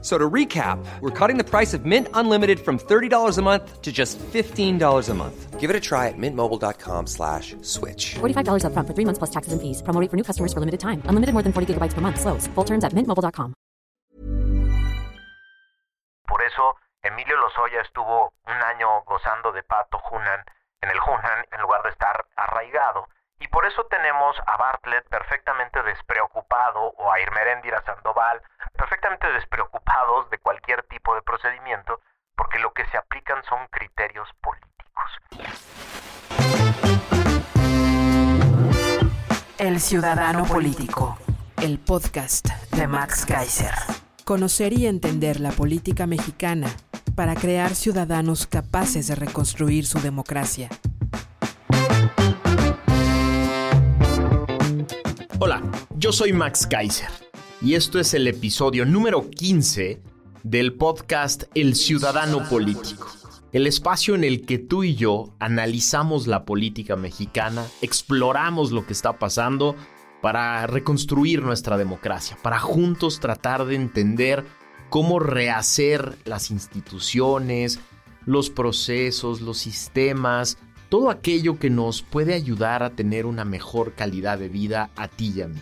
So to recap, we're cutting the price of Mint Unlimited from $30 a month to just $15 a month. Give it a try at mintmobile.com slash switch. $45 upfront for three months plus taxes and fees. Promo rate for new customers for limited time. Unlimited more than 40 gigabytes per month. Slows. Full terms at mintmobile.com. Por eso, Emilio Lozoya estuvo un año gozando de Pato Hunan en el Hunan en lugar de estar arraigado. Y por eso tenemos a Bartlett perfectamente despreocupado o a Irmeréndira Sandoval perfectamente despreocupados de cualquier tipo de procedimiento porque lo que se aplican son criterios políticos. El Ciudadano Político, el podcast de Max Kaiser. Conocer y entender la política mexicana para crear ciudadanos capaces de reconstruir su democracia. Hola, yo soy Max Kaiser y esto es el episodio número 15 del podcast El Ciudadano Político, el espacio en el que tú y yo analizamos la política mexicana, exploramos lo que está pasando para reconstruir nuestra democracia, para juntos tratar de entender cómo rehacer las instituciones, los procesos, los sistemas, todo aquello que nos puede ayudar a tener una mejor calidad de vida a ti y a mí.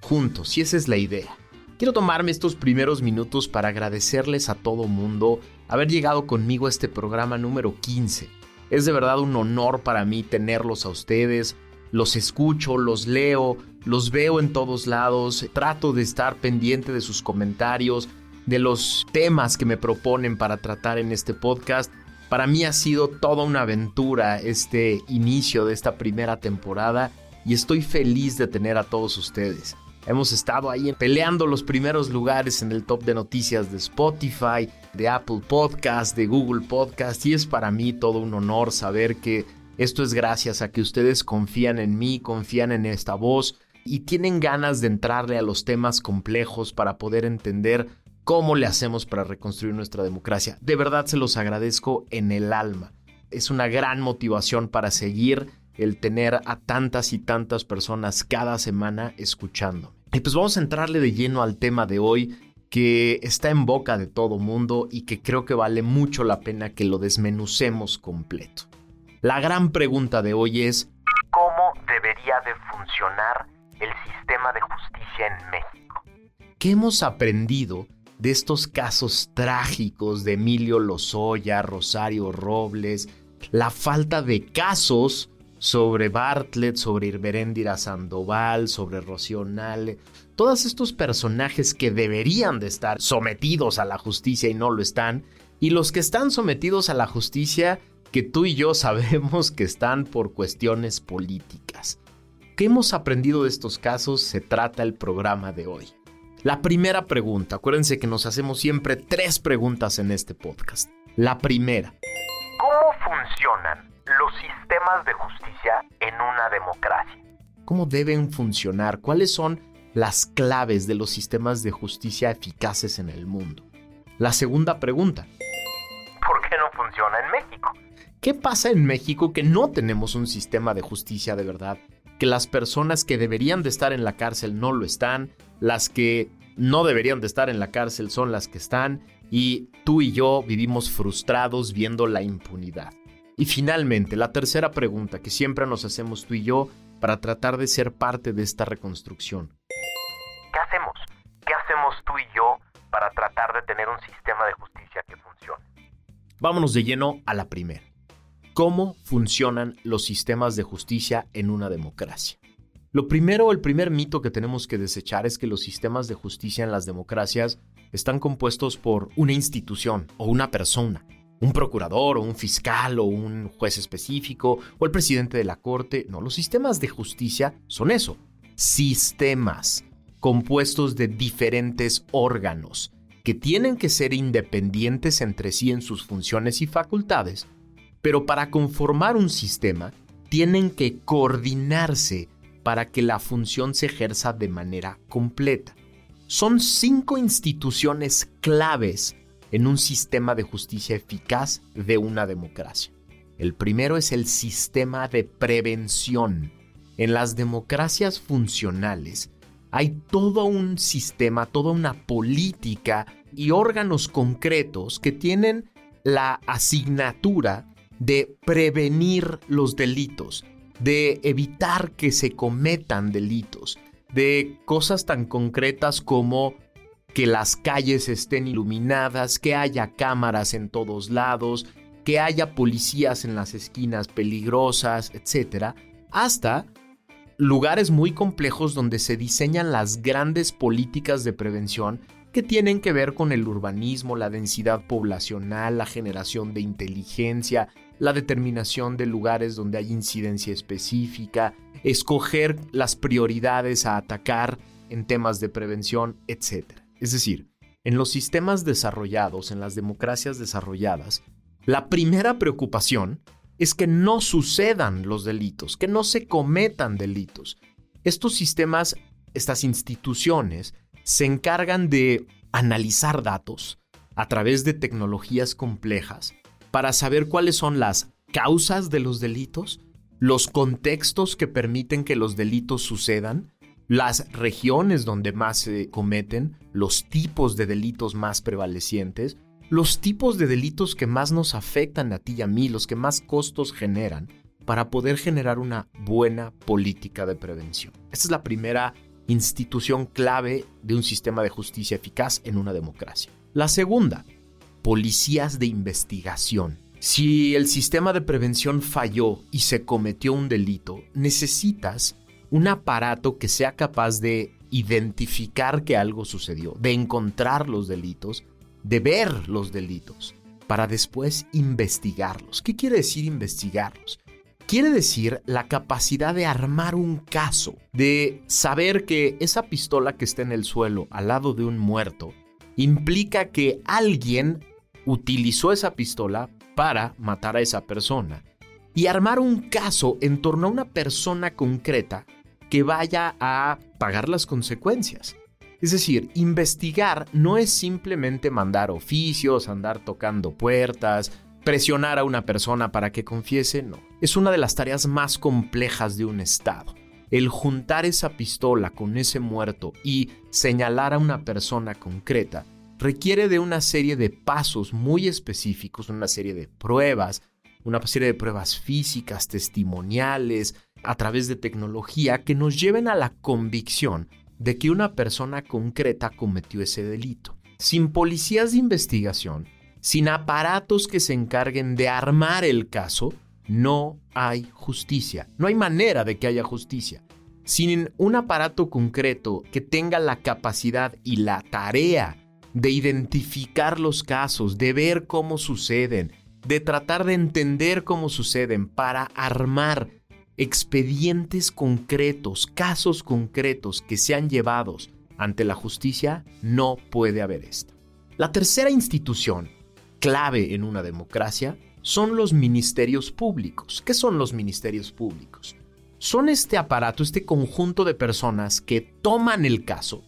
Juntos, y esa es la idea. Quiero tomarme estos primeros minutos para agradecerles a todo mundo haber llegado conmigo a este programa número 15. Es de verdad un honor para mí tenerlos a ustedes. Los escucho, los leo, los veo en todos lados. Trato de estar pendiente de sus comentarios, de los temas que me proponen para tratar en este podcast. Para mí ha sido toda una aventura este inicio de esta primera temporada y estoy feliz de tener a todos ustedes. Hemos estado ahí peleando los primeros lugares en el top de noticias de Spotify, de Apple Podcast, de Google Podcast y es para mí todo un honor saber que esto es gracias a que ustedes confían en mí, confían en esta voz y tienen ganas de entrarle a los temas complejos para poder entender cómo le hacemos para reconstruir nuestra democracia. De verdad se los agradezco en el alma. Es una gran motivación para seguir el tener a tantas y tantas personas cada semana escuchando. Y pues vamos a entrarle de lleno al tema de hoy que está en boca de todo mundo y que creo que vale mucho la pena que lo desmenucemos completo. La gran pregunta de hoy es ¿Cómo debería de funcionar el sistema de justicia en México? ¿qué hemos aprendido de estos casos trágicos de Emilio Lozoya, Rosario Robles, la falta de casos sobre Bartlett, sobre Irmeréndira Sandoval, sobre Rocío Nale, todos estos personajes que deberían de estar sometidos a la justicia y no lo están, y los que están sometidos a la justicia que tú y yo sabemos que están por cuestiones políticas. ¿Qué hemos aprendido de estos casos? Se trata el programa de hoy. La primera pregunta, acuérdense que nos hacemos siempre tres preguntas en este podcast. La primera, ¿Cómo funcionan los sistemas de justicia en una democracia? ¿cómo deben funcionar? ¿Cuáles son las claves de los sistemas de justicia eficaces en el mundo? La segunda pregunta, ¿Por qué no funciona en México? ¿qué pasa en México que no tenemos un sistema de justicia de verdad? Que las personas que deberían de estar en la cárcel no lo están, las que no deberían de estar en la cárcel son las que están y tú y yo vivimos frustrados viendo la impunidad. Y finalmente, la tercera pregunta que siempre nos hacemos tú y yo para tratar de ser parte de esta reconstrucción. ¿Qué hacemos? ¿Qué hacemos tú y yo para tratar de tener un sistema de justicia que funcione? Vámonos de lleno a la primera. ¿Cómo funcionan los sistemas de justicia en una democracia? Lo primero, el primer mito que tenemos que desechar es que los sistemas de justicia en las democracias están compuestos por una institución o una persona, un procurador o un fiscal o un juez específico o el presidente de la corte. No, los sistemas de justicia son eso, sistemas compuestos de diferentes órganos que tienen que ser independientes entre sí en sus funciones y facultades, pero para conformar un sistema tienen que coordinarse para que la función se ejerza de manera completa. Son cinco instituciones claves en un sistema de justicia eficaz de una democracia. El primero es el sistema de prevención. En las democracias funcionales hay todo un sistema, toda una política y órganos concretos que tienen la asignatura de prevenir los delitos, de evitar que se cometan delitos, de cosas tan concretas como que las calles estén iluminadas, que haya cámaras en todos lados, que haya policías en las esquinas peligrosas, etc., hasta lugares muy complejos donde se diseñan las grandes políticas de prevención que tienen que ver con el urbanismo, la densidad poblacional, la generación de inteligencia, la determinación de lugares donde hay incidencia específica, escoger las prioridades a atacar en temas de prevención, etc. Es decir, en los sistemas desarrollados, en las democracias desarrolladas, la primera preocupación es que no sucedan los delitos, que no se cometan delitos. Estos sistemas, estas instituciones, se encargan de analizar datos a través de tecnologías complejas para saber cuáles son las causas de los delitos, los contextos que permiten que los delitos sucedan, las regiones donde más se cometen, los tipos de delitos más prevalecientes, los tipos de delitos que más nos afectan a ti y a mí, los que más costos generan, para poder generar una buena política de prevención. Esta es la primera institución clave de un sistema de justicia eficaz en una democracia. La segunda, policías de investigación. Si el sistema de prevención falló y se cometió un delito, necesitas un aparato que sea capaz de identificar que algo sucedió, de encontrar los delitos, de ver los delitos, para después investigarlos. ¿Qué quiere decir investigarlos? Quiere decir la capacidad de armar un caso, de saber que esa pistola que está en el suelo al lado de un muerto implica que alguien utilizó esa pistola para matar a esa persona y armar un caso en torno a una persona concreta que vaya a pagar las consecuencias. Es decir, investigar no es simplemente mandar oficios, andar tocando puertas, presionar a una persona para que confiese, no. Es una de las tareas más complejas de un Estado. El juntar esa pistola con ese muerto y señalar a una persona concreta requiere de una serie de pasos muy específicos, una serie de pruebas, una serie de pruebas físicas, testimoniales, a través de tecnología que nos lleven a la convicción de que una persona concreta cometió ese delito. Sin policías de investigación, sin aparatos que se encarguen de armar el caso, no hay justicia. No hay manera de que haya justicia. Sin un aparato concreto que tenga la capacidad y la tarea de identificar los casos, de ver cómo suceden, de tratar de entender cómo suceden para armar expedientes concretos, casos concretos que sean llevados ante la justicia, no puede haber esto. La tercera institución clave en una democracia son los ministerios públicos. ¿Qué son los ministerios públicos? Son este aparato, este conjunto de personas que toman el caso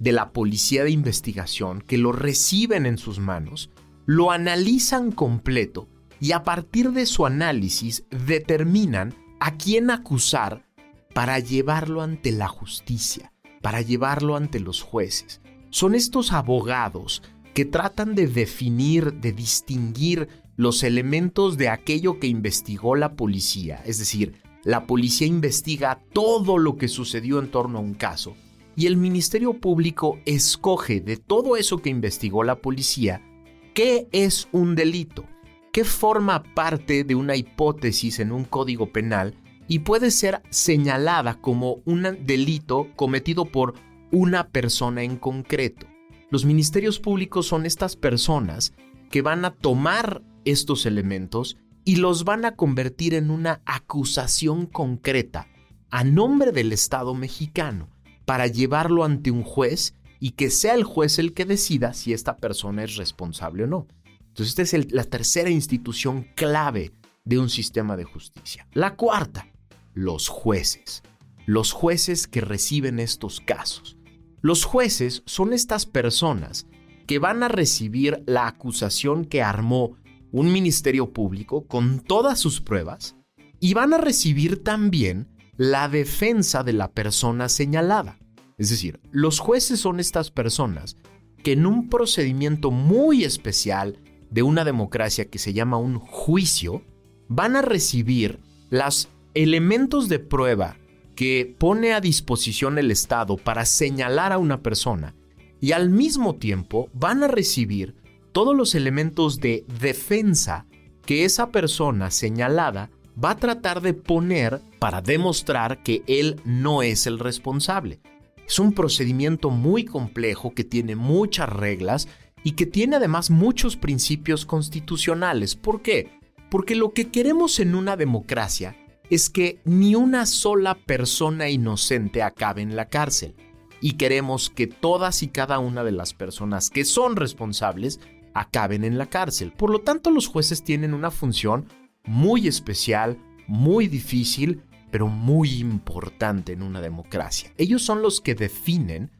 de la policía de investigación, que lo reciben en sus manos, lo analizan completo y a partir de su análisis determinan a quién acusar para llevarlo ante la justicia, para llevarlo ante los jueces. Son estos abogados que tratan de definir, de distinguir los elementos de aquello que investigó la policía. Es decir, la policía investiga todo lo que sucedió en torno a un caso y el Ministerio Público escoge de todo eso que investigó la policía qué es un delito, qué forma parte de una hipótesis en un código penal y puede ser señalada como un delito cometido por una persona en concreto. Los ministerios públicos son estas personas que van a tomar estos elementos y los van a convertir en una acusación concreta a nombre del Estado mexicano para llevarlo ante un juez y que sea el juez el que decida si esta persona es responsable o no. Entonces, esta es la tercera institución clave de un sistema de justicia. La cuarta, los jueces. Los jueces que reciben estos casos. Los jueces son estas personas que van a recibir la acusación que armó un ministerio público con todas sus pruebas y van a recibir también la defensa de la persona señalada. Es decir, los jueces son estas personas que en un procedimiento muy especial de una democracia que se llama un juicio, van a recibir los elementos de prueba que pone a disposición el Estado para señalar a una persona y al mismo tiempo van a recibir todos los elementos de defensa que esa persona señalada va a tratar de poner para demostrar que él no es el responsable. Es un procedimiento muy complejo que tiene muchas reglas y que tiene además muchos principios constitucionales. ¿Por qué? Porque lo que queremos en una democracia es que ni una sola persona inocente acabe en la cárcel. Y queremos que todas y cada una de las personas que son responsables acaben en la cárcel. Por lo tanto, los jueces tienen una función muy especial, muy difícil, pero muy importante en una democracia. Ellos son los que definen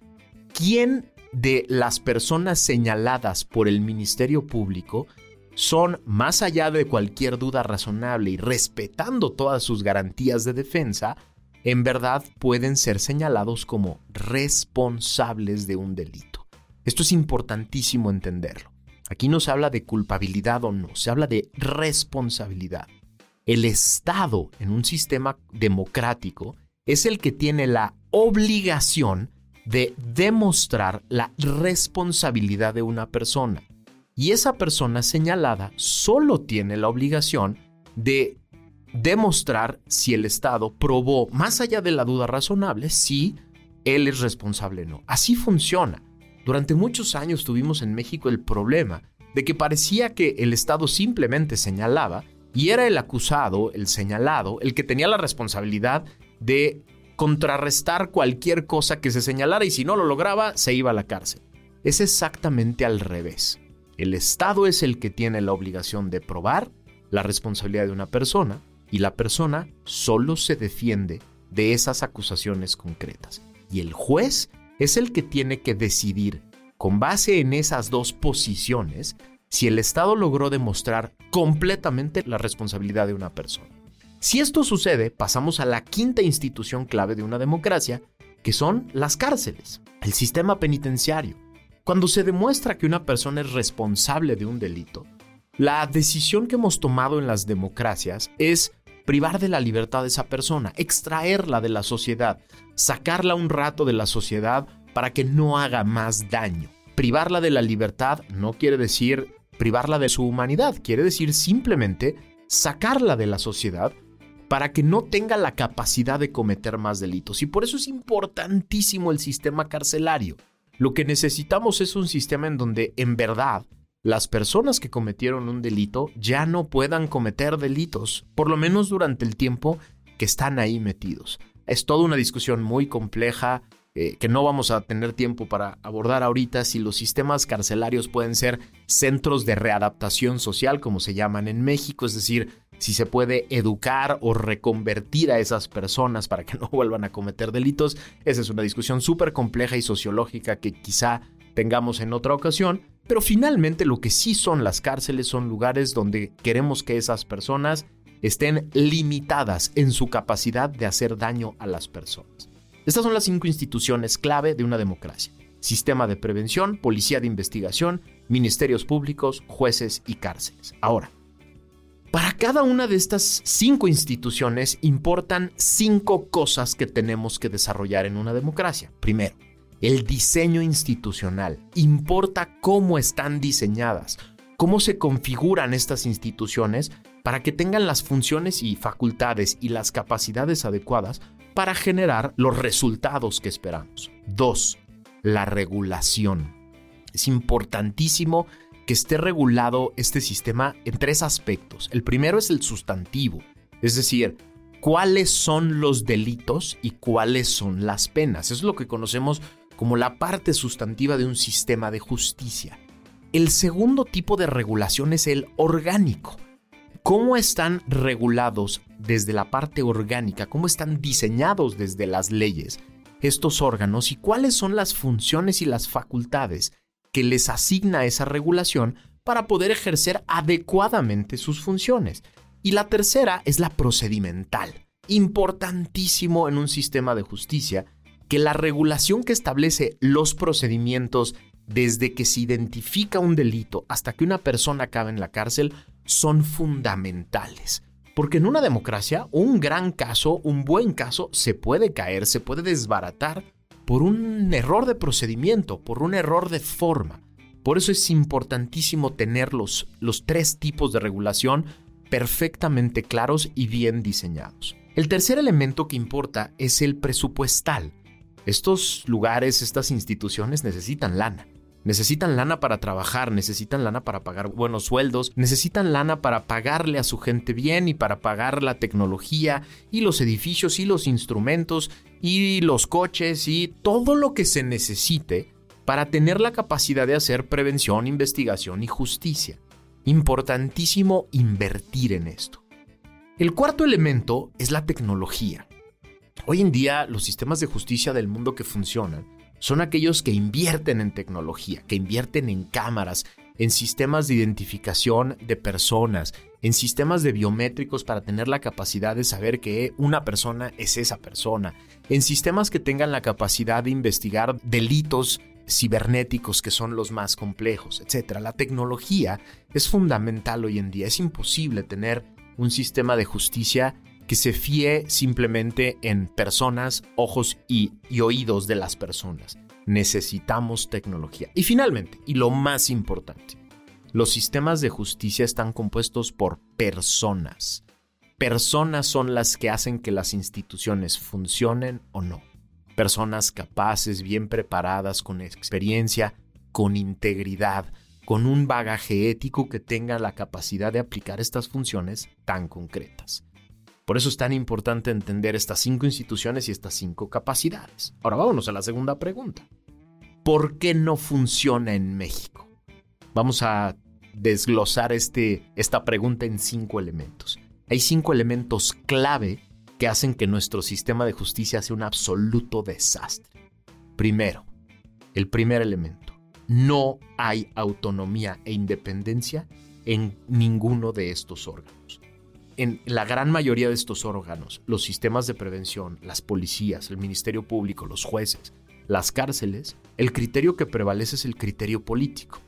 quién de las personas señaladas por el Ministerio Público son, más allá de cualquier duda razonable y respetando todas sus garantías de defensa, en verdad pueden ser señalados como responsables de un delito. Esto es importantísimo entenderlo. Aquí no se habla de culpabilidad o no, se habla de responsabilidad. El Estado en un sistema democrático es el que tiene la obligación de demostrar la responsabilidad de una persona. Y esa persona señalada solo tiene la obligación de demostrar si el Estado probó, más allá de la duda razonable, si él es responsable o no. Así funciona. Durante muchos años tuvimos en México el problema de que parecía que el Estado simplemente señalaba y era el acusado, el señalado, el que tenía la responsabilidad de contrarrestar cualquier cosa que se señalara y si no lo lograba se iba a la cárcel. Es exactamente al revés. El Estado es el que tiene la obligación de probar la responsabilidad de una persona y la persona solo se defiende de esas acusaciones concretas. Y el juez es el que tiene que decidir, con base en esas dos posiciones, si el Estado logró demostrar completamente la responsabilidad de una persona. Si esto sucede, pasamos a la quinta institución clave de una democracia, que son las cárceles, el sistema penitenciario. Cuando se demuestra que una persona es responsable de un delito, la decisión que hemos tomado en las democracias es privar de la libertad a esa persona, extraerla de la sociedad, sacarla un rato de la sociedad para que no haga más daño. Privarla de la libertad no quiere decir privarla de su humanidad, quiere decir simplemente sacarla de la sociedad para que no tenga la capacidad de cometer más delitos. Y por eso es importantísimo el sistema carcelario. Lo que necesitamos es un sistema en donde en verdad las personas que cometieron un delito ya no puedan cometer delitos, por lo menos durante el tiempo que están ahí metidos. Es toda una discusión muy compleja eh, que no vamos a tener tiempo para abordar ahorita si los sistemas carcelarios pueden ser centros de readaptación social, como se llaman en México, es decir, si se puede educar o reconvertir a esas personas para que no vuelvan a cometer delitos. Esa es una discusión súper compleja y sociológica que quizá tengamos en otra ocasión, pero finalmente lo que sí son las cárceles son lugares donde queremos que esas personas estén limitadas en su capacidad de hacer daño a las personas. Estas son las cinco instituciones clave de una democracia. Sistema de prevención, policía de investigación, ministerios públicos, jueces y cárceles. Ahora, para cada una de estas cinco instituciones importan cinco cosas que tenemos que desarrollar en una democracia. Primero, el diseño institucional. Importa cómo están diseñadas, cómo se configuran estas instituciones para que tengan las funciones y facultades y las capacidades adecuadas para generar los resultados que esperamos. Dos, la regulación. Es importantísimo que esté regulado este sistema en tres aspectos. El primero es el sustantivo, es decir, cuáles son los delitos y cuáles son las penas. Es lo que conocemos como la parte sustantiva de un sistema de justicia. El segundo tipo de regulación es el orgánico. ¿Cómo están regulados desde la parte orgánica? ¿Cómo están diseñados desde las leyes? estos órganos y cuáles son las funciones y las facultades que les asigna esa regulación para poder ejercer adecuadamente sus funciones. Y la tercera es la procedimental, importantísimo en un sistema de justicia, que la regulación que establece los procedimientos desde que se identifica un delito hasta que una persona acaba en la cárcel son fundamentales. Porque en una democracia, un gran caso, un buen caso, se puede caer, se puede desbaratar por un error de procedimiento, por un error de forma. Por eso es importantísimo tener los, los tres tipos de regulación perfectamente claros y bien diseñados. El tercer elemento que importa es el presupuestal. Estos lugares, estas instituciones necesitan lana. Necesitan lana para trabajar, necesitan lana para pagar buenos sueldos, necesitan lana para pagarle a su gente bien y para pagar la tecnología y los edificios y los instrumentos y los coches y todo lo que se necesite para tener la capacidad de hacer prevención, investigación y justicia. Importantísimo invertir en esto. El cuarto elemento es la tecnología. Hoy en día los sistemas de justicia del mundo que funcionan son aquellos que invierten en tecnología, que invierten en cámaras, en sistemas de identificación de personas, en sistemas de biométricos para tener la capacidad de saber que una persona es esa persona, en sistemas que tengan la capacidad de investigar delitos cibernéticos que son los más complejos, etc. La tecnología es fundamental hoy en día. Es imposible tener un sistema de justicia que se fíe simplemente en personas, ojos y, oídos de las personas. Necesitamos tecnología. Y finalmente, y lo más importante, los sistemas de justicia están compuestos por personas. Personas son las que hacen que las instituciones funcionen o no. Personas capaces, bien preparadas, con experiencia, con integridad, con un bagaje ético que tenga la capacidad de aplicar estas funciones tan concretas. Por eso es tan importante entender estas cinco instituciones y estas cinco capacidades. Ahora vámonos a la segunda pregunta. ¿Por qué no funciona en México? Vamos a desglosar este, esta pregunta en cinco elementos. Hay cinco elementos clave que hacen que nuestro sistema de justicia sea un absoluto desastre. Primero, el primer elemento, no hay autonomía e independencia en ninguno de estos órganos en la gran mayoría de estos órganos, los sistemas de prevención, las policías, el Ministerio Público, los jueces, las cárceles, el criterio que prevalece es el criterio político.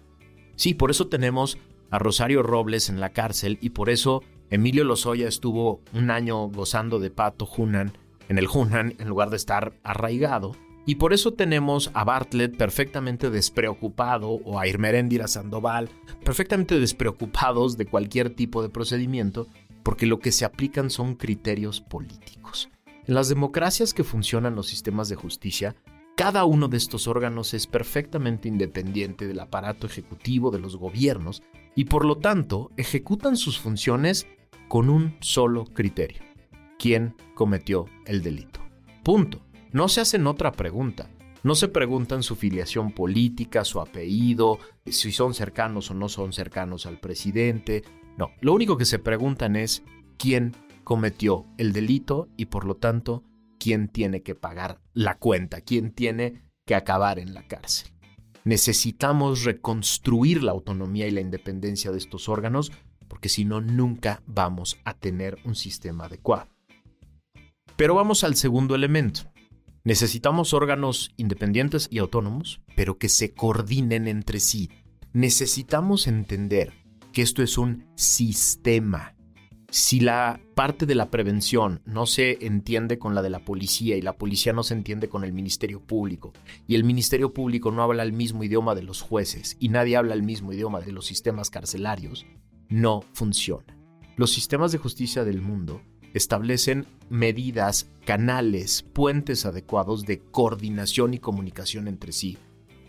Sí, por eso tenemos a Rosario Robles en la cárcel y por eso Emilio Lozoya estuvo un año gozando de pato Hunan en el Hunan en lugar de estar arraigado. Y por eso tenemos a Bartlett perfectamente despreocupado o a Irmeréndira Sandoval perfectamente despreocupados de cualquier tipo de procedimiento porque lo que se aplican son criterios políticos. En las democracias que funcionan los sistemas de justicia, cada uno de estos órganos es perfectamente independiente del aparato ejecutivo de los gobiernos y por lo tanto ejecutan sus funciones con un solo criterio. ¿Quién cometió el delito? Punto. No se hacen otra pregunta. No se preguntan su filiación política, su apellido, si son cercanos o no son cercanos al presidente, no, lo único que se preguntan es quién cometió el delito y por lo tanto quién tiene que pagar la cuenta, quién tiene que acabar en la cárcel. Necesitamos reconstruir la autonomía y la independencia de estos órganos porque si no nunca vamos a tener un sistema adecuado. Pero vamos al segundo elemento. Necesitamos órganos independientes y autónomos, pero que se coordinen entre sí. Necesitamos entender que esto es un sistema. Si la parte de la prevención no se entiende con la de la policía y la policía no se entiende con el Ministerio Público y el Ministerio Público no habla el mismo idioma de los jueces y nadie habla el mismo idioma de los sistemas carcelarios, no funciona. Los sistemas de justicia del mundo establecen medidas, canales, puentes adecuados de coordinación y comunicación entre sí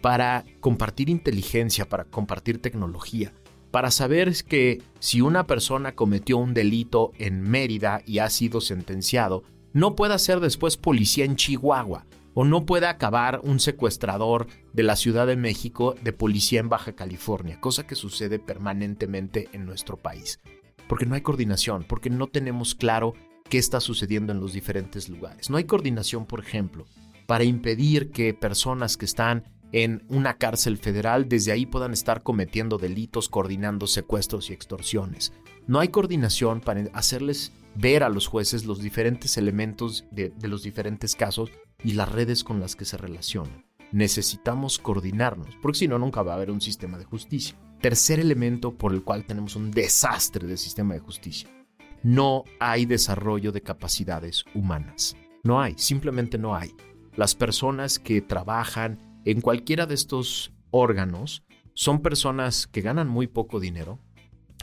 para compartir inteligencia, para compartir tecnología, para saber que si una persona cometió un delito en Mérida y ha sido sentenciado, no pueda ser después policía en Chihuahua o no pueda acabar un secuestrador de la Ciudad de México de policía en Baja California, cosa que sucede permanentemente en nuestro país. Porque no hay coordinación, porque no tenemos claro qué está sucediendo en los diferentes lugares. No hay coordinación, por ejemplo, para impedir que personas que están en una cárcel federal desde ahí puedan estar cometiendo delitos, coordinando secuestros y extorsiones. No hay coordinación para hacerles ver a los jueces los diferentes elementos de, los diferentes casos y las redes con las que se relacionan. Necesitamos coordinarnos, porque si no, nunca va a haber un sistema de justicia. Tercer elemento por el cual tenemos un desastre de sistema de justicia. No hay desarrollo de capacidades humanas. No hay, simplemente no hay. Las personas que trabajan en cualquiera de estos órganos son personas que ganan muy poco dinero,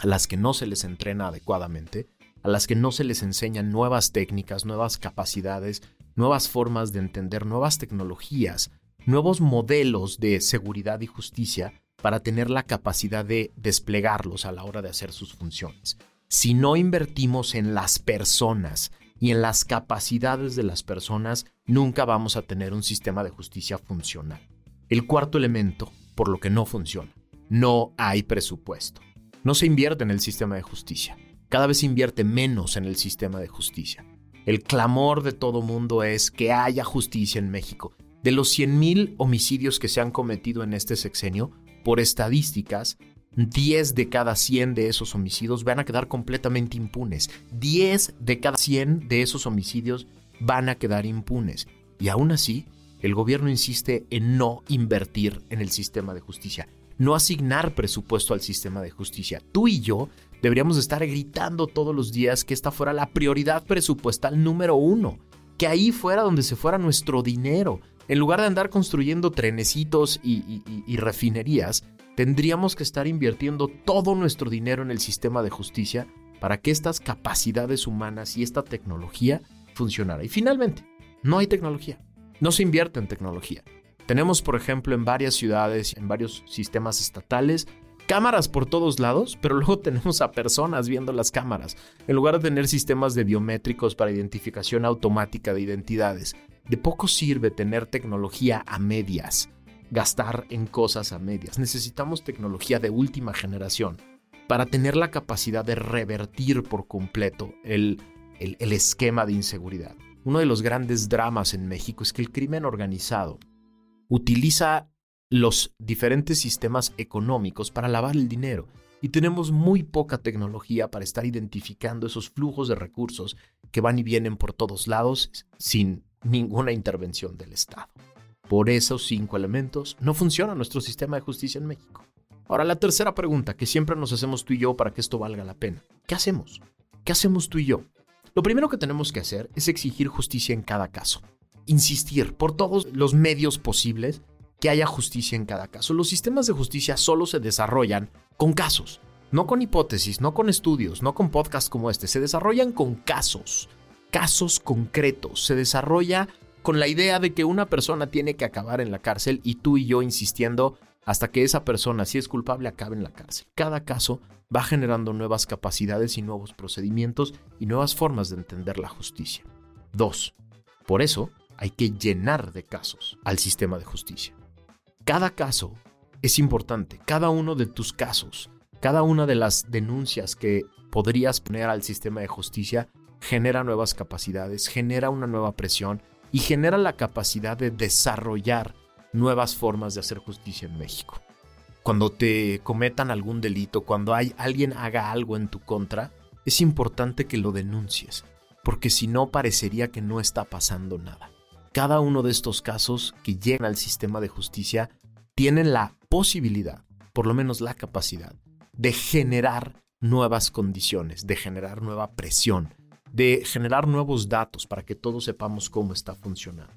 a las que no se les entrena adecuadamente, a las que no se les enseñan nuevas técnicas, nuevas capacidades, nuevas formas de entender, nuevas tecnologías, nuevos modelos de seguridad y justicia para tener la capacidad de desplegarlos a la hora de hacer sus funciones. Si no invertimos en las personas y en las capacidades de las personas, nunca vamos a tener un sistema de justicia funcional. El cuarto elemento, por lo que no funciona, no hay presupuesto. No se invierte en el sistema de justicia. Cada vez se invierte menos en el sistema de justicia. El clamor de todo mundo es que haya justicia en México. De los 100.000 homicidios que se han cometido en este sexenio, por estadísticas, 10 de cada 100 de esos homicidios van a quedar completamente impunes. 10 de cada 100 de esos homicidios van a quedar impunes. Y aún así, el gobierno insiste en no invertir en el sistema de justicia, no asignar presupuesto al sistema de justicia. Tú y yo deberíamos estar gritando todos los días que esta fuera la prioridad presupuestal número uno, que ahí fuera donde se fuera nuestro dinero. En lugar de andar construyendo trenecitos y, y refinerías, tendríamos que estar invirtiendo todo nuestro dinero en el sistema de justicia para que estas capacidades humanas y esta tecnología funcionara. Y finalmente, no hay tecnología. No se invierte en tecnología. Tenemos, por ejemplo, en varias ciudades, en varios sistemas estatales, cámaras por todos lados, pero luego tenemos a personas viendo las cámaras, en lugar de tener sistemas de biométricos para identificación automática de identidades. De poco sirve tener tecnología a medias gastar en cosas a medias. Necesitamos tecnología de última generación para tener la capacidad de revertir por completo el, el, esquema de inseguridad. Uno de los grandes dramas en México es que el crimen organizado utiliza los diferentes sistemas económicos para lavar el dinero y tenemos muy poca tecnología para estar identificando esos flujos de recursos que van y vienen por todos lados sin ninguna intervención del Estado. Por esos cinco elementos no funciona nuestro sistema de justicia en México. Ahora, la tercera pregunta que siempre nos hacemos tú y yo para que esto valga la pena. ¿Qué hacemos? ¿Qué hacemos tú y yo? Lo primero que tenemos que hacer es exigir justicia en cada caso. Insistir por todos los medios posibles que haya justicia en cada caso. Los sistemas de justicia solo se desarrollan con casos, no con hipótesis, no con estudios, no con podcasts como este. Se desarrollan con casos, casos concretos. Se desarrolla con la idea de que una persona tiene que acabar en la cárcel y tú y yo insistiendo hasta que esa persona, si es culpable, acabe en la cárcel. Cada caso va generando nuevas capacidades y nuevos procedimientos y nuevas formas de entender la justicia. Dos, por eso hay que llenar de casos al sistema de justicia. Cada caso es importante, cada uno de tus casos, cada una de las denuncias que podrías poner al sistema de justicia genera nuevas capacidades, genera una nueva presión y genera la capacidad de desarrollar nuevas formas de hacer justicia en México. Cuando te cometan algún delito, cuando hay, alguien haga algo en tu contra, es importante que lo denuncies, porque si no parecería que no está pasando nada. Cada uno de estos casos que llegan al sistema de justicia tienen la posibilidad, por lo menos la capacidad, de generar nuevas condiciones, de generar nueva presión, de generar nuevos datos para que todos sepamos cómo está funcionando.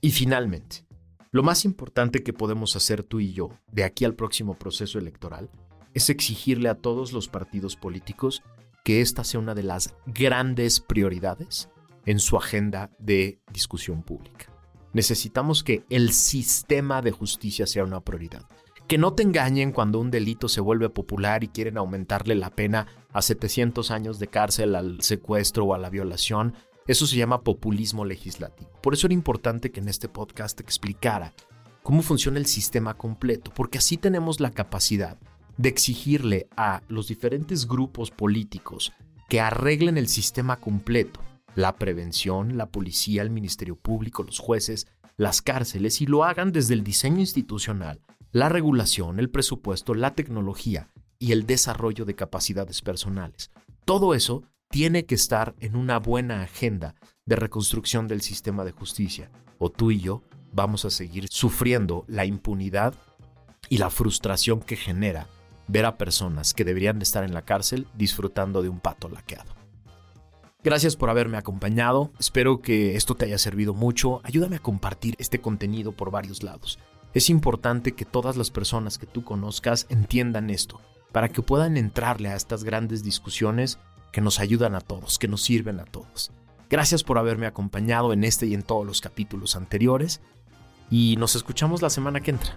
Y finalmente, lo más importante que podemos hacer tú y yo de aquí al próximo proceso electoral es exigirle a todos los partidos políticos que esta sea una de las grandes prioridades en su agenda de discusión pública. Necesitamos que el sistema de justicia sea una prioridad que no te engañen cuando un delito se vuelve popular y quieren aumentarle la pena a 700 años de cárcel al secuestro o a la violación. Eso se llama populismo legislativo. Por eso era importante que en este podcast explicara cómo funciona el sistema completo, porque así tenemos la capacidad de exigirle a los diferentes grupos políticos que arreglen el sistema completo, la prevención, la policía, el Ministerio Público, los jueces, las cárceles y lo hagan desde el diseño institucional, la regulación, el presupuesto, la tecnología y el desarrollo de capacidades personales. Todo eso tiene que estar en una buena agenda de reconstrucción del sistema de justicia, o tú y yo vamos a seguir sufriendo la impunidad y la frustración que genera ver a personas que deberían de estar en la cárcel disfrutando de un pato laqueado. Gracias por haberme acompañado, espero que esto te haya servido mucho, ayúdame a compartir este contenido por varios lados. Es importante que todas las personas que tú conozcas entiendan esto, para que puedan entrarle a estas grandes discusiones que nos ayudan a todos, que nos sirven a todos. Gracias por haberme acompañado en este y en todos los capítulos anteriores y nos escuchamos la semana que entra.